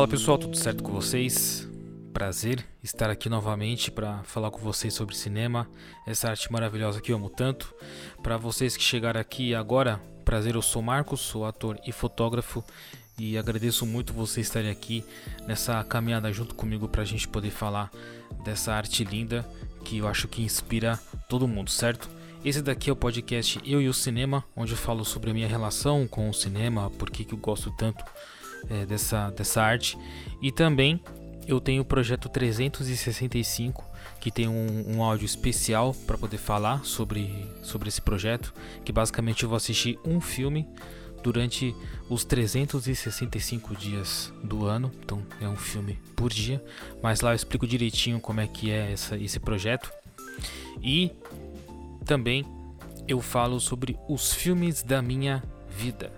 Fala pessoal, tudo certo com vocês? Prazer estar aqui novamente para falar com vocês sobre cinema, essa arte maravilhosa que eu amo tanto. Para vocês que chegaram aqui agora, prazer, eu sou Marcos, sou ator e fotógrafo e agradeço muito vocês estarem aqui nessa caminhada junto comigo para a gente poder falar dessa arte linda que eu acho que inspira todo mundo, certo? Esse daqui é o podcast Eu e o Cinema, onde eu falo sobre a minha relação com o cinema, por que eu gosto tanto é, dessa, dessa arte. E também eu tenho o projeto 365, que tem um, um áudio especial para poder falar sobre, sobre esse projeto, que basicamente eu vou assistir um filme durante os 365 dias do ano, então é um filme por dia, mas lá eu explico direitinho como é que é essa, esse projeto. E também eu falo sobre os filmes da minha vida,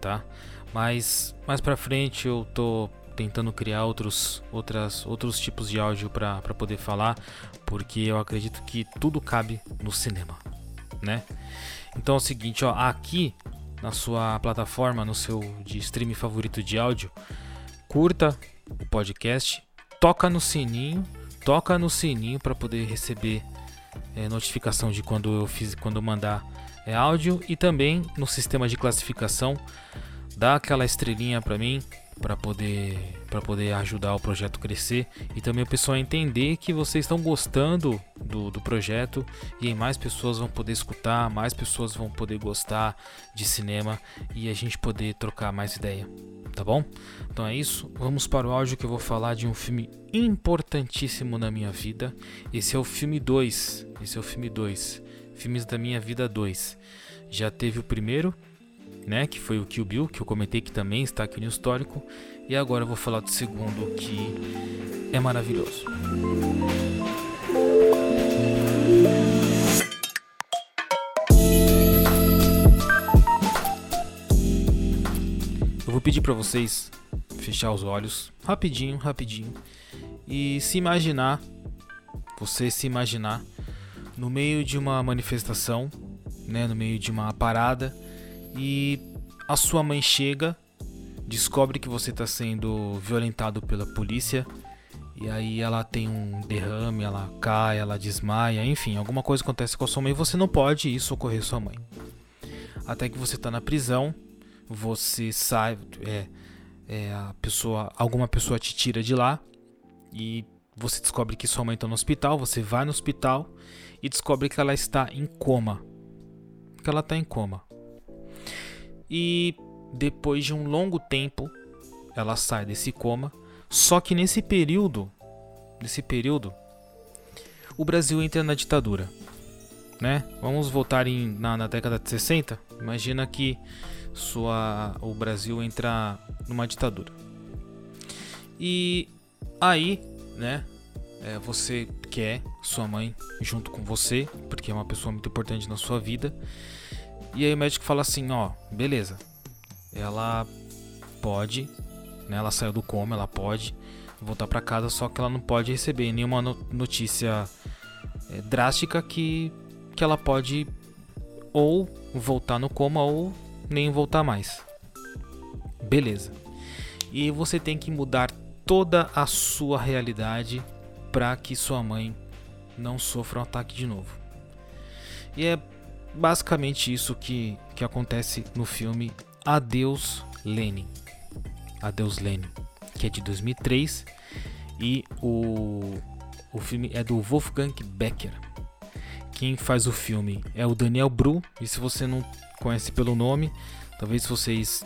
tá? Mas mais para frente eu tô tentando criar outros, outras, outros tipos de áudio para poder falar, porque eu acredito que tudo cabe no cinema, né? Então é o seguinte, ó, aqui na sua plataforma, no seu de stream favorito de áudio, curta o podcast, toca no sininho, toca no sininho para poder receber é, notificação de quando eu fiz, quando eu mandar é, áudio e também no sistema de classificação dá aquela estrelinha para mim para poder para poder ajudar o projeto crescer e também o pessoal entender que vocês estão gostando do, do projeto e mais pessoas vão poder escutar, mais pessoas vão poder gostar de cinema e a gente poder trocar mais ideia, tá bom? Então é isso, vamos para o áudio que eu vou falar de um filme importantíssimo na minha vida. Esse é o filme 2, esse é o filme 2, Filmes da Minha Vida 2. Já teve o primeiro, né, que foi o Kill Bill, que eu comentei que também está aqui no histórico, e agora eu vou falar do segundo que é maravilhoso. Eu vou pedir para vocês fechar os olhos, rapidinho, rapidinho, e se imaginar, você se imaginar no meio de uma manifestação, né, no meio de uma parada e a sua mãe chega, descobre que você está sendo violentado pela polícia e aí ela tem um derrame, ela cai, ela desmaia, enfim, alguma coisa acontece com a sua mãe e você não pode ir socorrer sua mãe. Até que você está na prisão, você sai, é, é, a pessoa, alguma pessoa te tira de lá e você descobre que sua mãe está no hospital, você vai no hospital e descobre que ela está em coma. Que ela está em coma. E depois de um longo tempo, ela sai desse coma. Só que nesse período, nesse período, o Brasil entra na ditadura, né? Vamos voltar em, na, na década de 60. Imagina que sua, o Brasil entra numa ditadura. E aí, né? É, você quer sua mãe junto com você, porque é uma pessoa muito importante na sua vida. E aí o médico fala assim, ó, beleza. Ela pode, né? Ela saiu do coma, ela pode voltar para casa, só que ela não pode receber nenhuma notícia é, drástica que que ela pode ou voltar no coma ou nem voltar mais. Beleza. E você tem que mudar toda a sua realidade para que sua mãe não sofra um ataque de novo. E é basicamente isso que, que acontece no filme Adeus Lenin. Adeus Lenin, que é de 2003 e o, o filme é do Wolfgang Becker. Quem faz o filme é o Daniel Bru, e se você não conhece pelo nome, talvez vocês,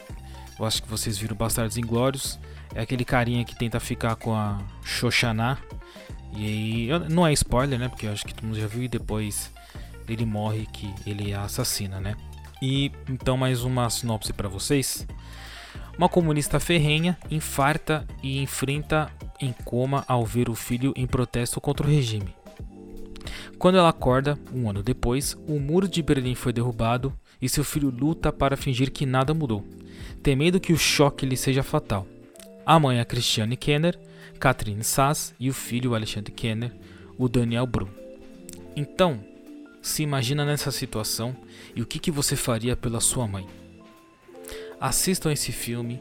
eu acho que vocês viram Bastardos Inglórios, é aquele carinha que tenta ficar com a Xoxaná, e aí, não é spoiler, né, porque eu acho que todo mundo já viu e depois ele morre que ele a assassina, né? E então mais uma sinopse para vocês. Uma comunista ferrenha infarta e enfrenta em coma ao ver o filho em protesto contra o regime. Quando ela acorda, um ano depois, o muro de Berlim foi derrubado e seu filho luta para fingir que nada mudou, temendo que o choque lhe seja fatal. A mãe é Christiane Kenner, Catherine Sass e o filho Alexandre Kenner, o Daniel Brum. Então, se imagina nessa situação e o que, que você faria pela sua mãe. Assistam esse filme.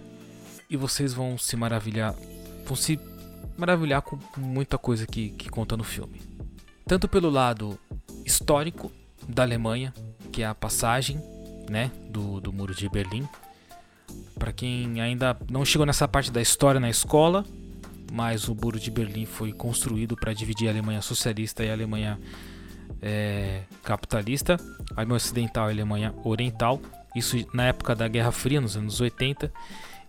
e vocês vão se maravilhar, vão se maravilhar com muita coisa que, que conta no filme. Tanto pelo lado histórico da Alemanha, que é a passagem né, do, do Muro de Berlim. Para quem ainda não chegou nessa parte da história na escola, mas o Muro de Berlim foi construído para dividir a Alemanha socialista e a Alemanha é, capitalista, Alemanha ocidental e a Alemanha oriental. Isso na época da Guerra Fria, nos anos 80.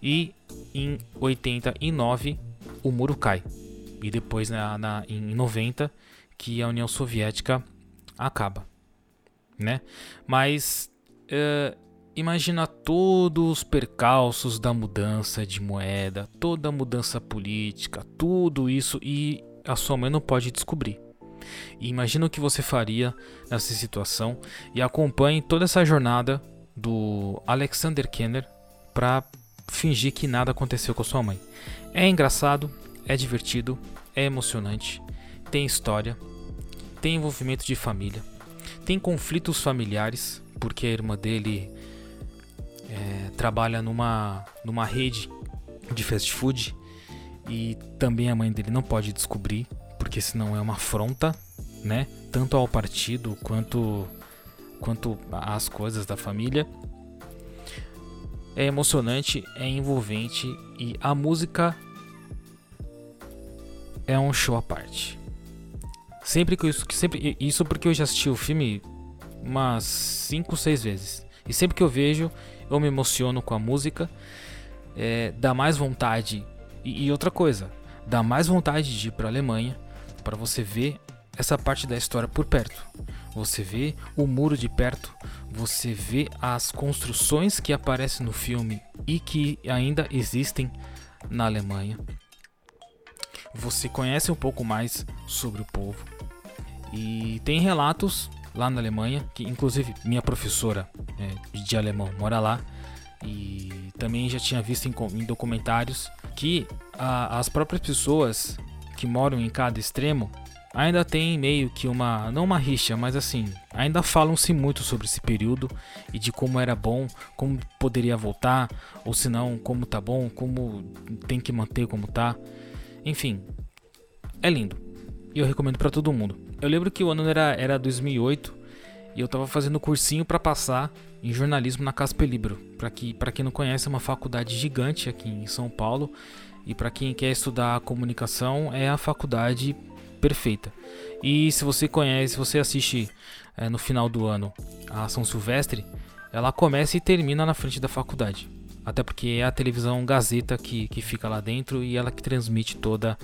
E em 89 o muro cai. E depois na, na, em 90 que a União Soviética acaba. Né? Mas uh, imagina todos os percalços da mudança de moeda, toda a mudança política, tudo isso e a sua mãe não pode descobrir. E imagina o que você faria nessa situação e acompanhe toda essa jornada do Alexander Kenner para fingir que nada aconteceu com sua mãe. É engraçado, é divertido, é emocionante, tem história, tem envolvimento de família, tem conflitos familiares, porque a irmã dele é, trabalha numa, numa rede de fast food e também a mãe dele não pode descobrir, porque senão é uma afronta, né? Tanto ao partido quanto quanto às coisas da família. É emocionante, é envolvente e a música é um show à parte. Sempre que isso, sempre isso porque eu já assisti o filme umas 5, 6 vezes. E sempre que eu vejo, eu me emociono com a música. É, dá mais vontade. E, e outra coisa, dá mais vontade de ir para a Alemanha para você ver essa parte da história por perto. Você vê o muro de perto, você vê as construções que aparecem no filme e que ainda existem na Alemanha. Você conhece um pouco mais sobre o povo. E tem relatos lá na Alemanha, que inclusive minha professora é, de alemão mora lá. E também já tinha visto em, em documentários que a, as próprias pessoas que moram em cada extremo ainda tem meio que uma, não uma rixa, mas assim, ainda falam-se muito sobre esse período e de como era bom, como poderia voltar, ou se não, como tá bom, como tem que manter como tá. Enfim, é lindo. E eu recomendo para todo mundo. Eu lembro que o ano era, era 2008 e eu tava fazendo cursinho para passar em jornalismo na Casper Libro. Para que, para quem não conhece, é uma faculdade gigante aqui em São Paulo. E para quem quer estudar comunicação, é a faculdade perfeita. E se você conhece, se você assiste é, no final do ano a São Silvestre, ela começa e termina na frente da faculdade. Até porque é a televisão Gazeta que, que fica lá dentro e ela que transmite toda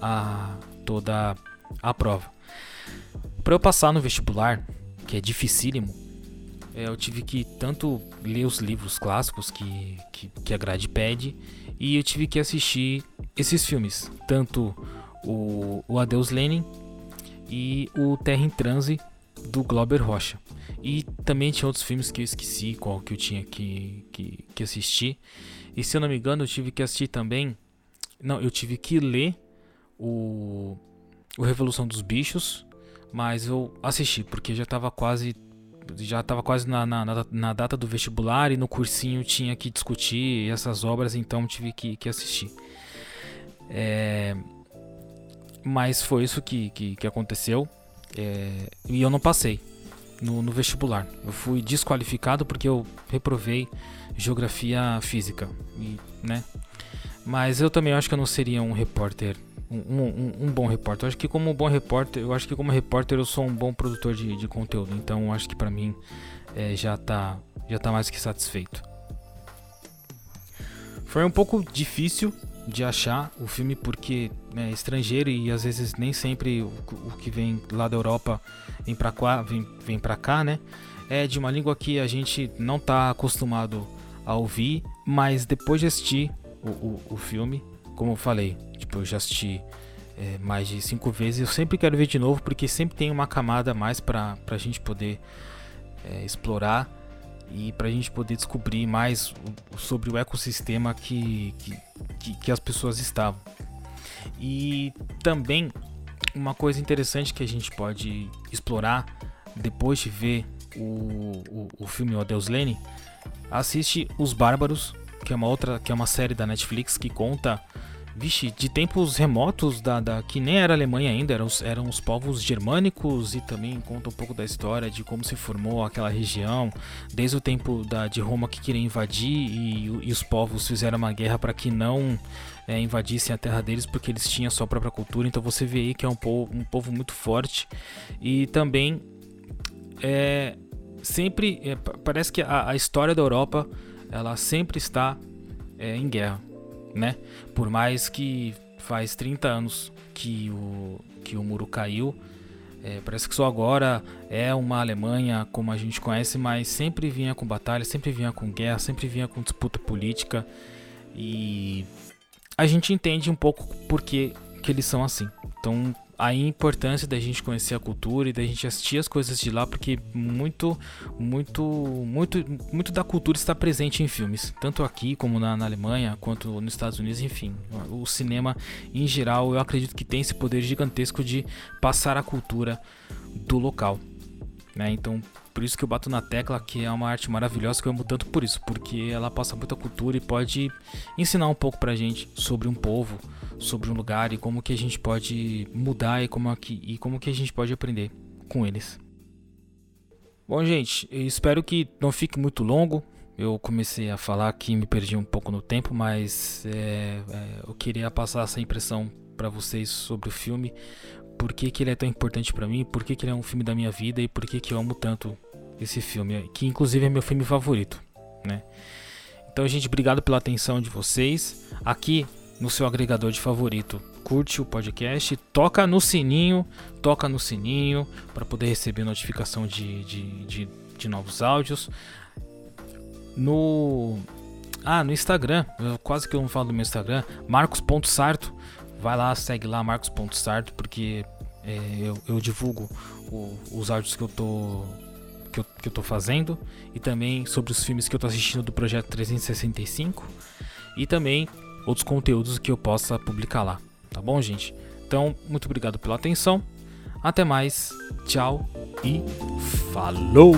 a, toda a prova. Para eu passar no vestibular, que é dificílimo, é, eu tive que tanto ler os livros clássicos que, que, que a grade pede e eu tive que assistir esses filmes, tanto o, o Adeus Lenin e o Terra em Transe do Glauber Rocha. E também tinha outros filmes que eu esqueci qual que eu tinha que, que, que assistir. E se eu não me engano, eu tive que assistir também. Não, eu tive que ler o, o Revolução dos Bichos, mas eu assisti porque já estava quase já estava quase na, na, na, data do vestibular e no cursinho tinha que discutir essas obras, então tive que, que assistir. É, mas foi isso que, que, que aconteceu. É, e eu não passei no, no, vestibular. Eu fui desqualificado porque eu reprovei geografia física. E, né? Mas eu também acho que eu não seria um repórter. Um, um, um, bom repórter. Eu acho que como bom repórter, eu acho que como repórter eu sou um bom produtor de, de conteúdo. Então acho que para mim é, já tá já tá mais que satisfeito. Foi um pouco difícil de achar o filme porque é estrangeiro e às vezes nem sempre o, o que vem lá da Europa vem para cá, vem, vem para cá, né? É de uma língua que a gente não tá acostumado a ouvir, mas depois de assistir o, o, o filme, como eu falei, eu já assisti é, mais de cinco vezes, eu sempre quero ver de novo porque sempre tem uma camada a mais para a gente poder é, explorar e para a gente poder descobrir mais sobre o ecossistema que, que, que, as pessoas estavam. E também uma coisa interessante que a gente pode explorar depois de ver o, o, o filme O Adeus Lene, assiste Os Bárbaros que é uma outra, que é uma série da Netflix que conta vixe, de tempos remotos da, da, que nem era Alemanha ainda, eram, eram os povos germânicos e também conta um pouco da história de como se formou aquela região, desde o tempo da, de Roma que queria invadir e, e os povos fizeram uma guerra para que não é, invadissem a terra deles porque eles tinham sua própria cultura. Então você vê aí que é um povo, um povo muito forte e também é, sempre é, parece que a, a, história da Europa ela sempre está é, em guerra né? Por mais que faz 30 anos que o, que o muro caiu, é, parece que só agora é uma Alemanha como a gente conhece, mas sempre vinha com batalha, sempre vinha com guerra, sempre vinha com disputa política e a gente entende um pouco por que, que eles são assim. Então a importância da gente conhecer a cultura e da gente assistir as coisas de lá, porque muito, muito, muito, muito da cultura está presente em filmes, tanto aqui como na, na Alemanha, quanto nos Estados Unidos, enfim. O cinema em geral, eu acredito que tem esse poder gigantesco de passar a cultura do local. Né? Então, por isso que eu bato na tecla que é uma arte maravilhosa que eu amo tanto por isso, porque ela passa muita cultura e pode ensinar um pouco pra gente sobre um povo, sobre um lugar e como que a gente pode mudar e como, aqui, e como que a gente pode aprender com eles. Bom, gente, espero que não fique muito longo. Eu comecei a falar que me perdi um pouco no tempo, mas é, é, eu queria passar essa impressão para vocês sobre o filme, por que, que ele é tão importante para mim, por que, que ele é um filme da minha vida e por que, que eu amo tanto esse filme, que inclusive é meu filme favorito, né? Então, gente, obrigado pela atenção de vocês. Aqui no seu agregador de favorito, curte o podcast, toca no sininho, toca no sininho para poder receber notificação de, de, de, de novos áudios. No ah, no Instagram, quase que eu não falo do meu Instagram, marcos.sarto. Vai lá, segue lá, marcos.sarto, porque é, eu, eu, divulgo o, os áudios que eu tô que eu, que eu tô fazendo e também sobre os filmes que eu tô assistindo do projeto 365 e também outros conteúdos que eu possa publicar lá, tá bom, gente? Então, muito obrigado pela atenção. Até mais. Tchau e falou.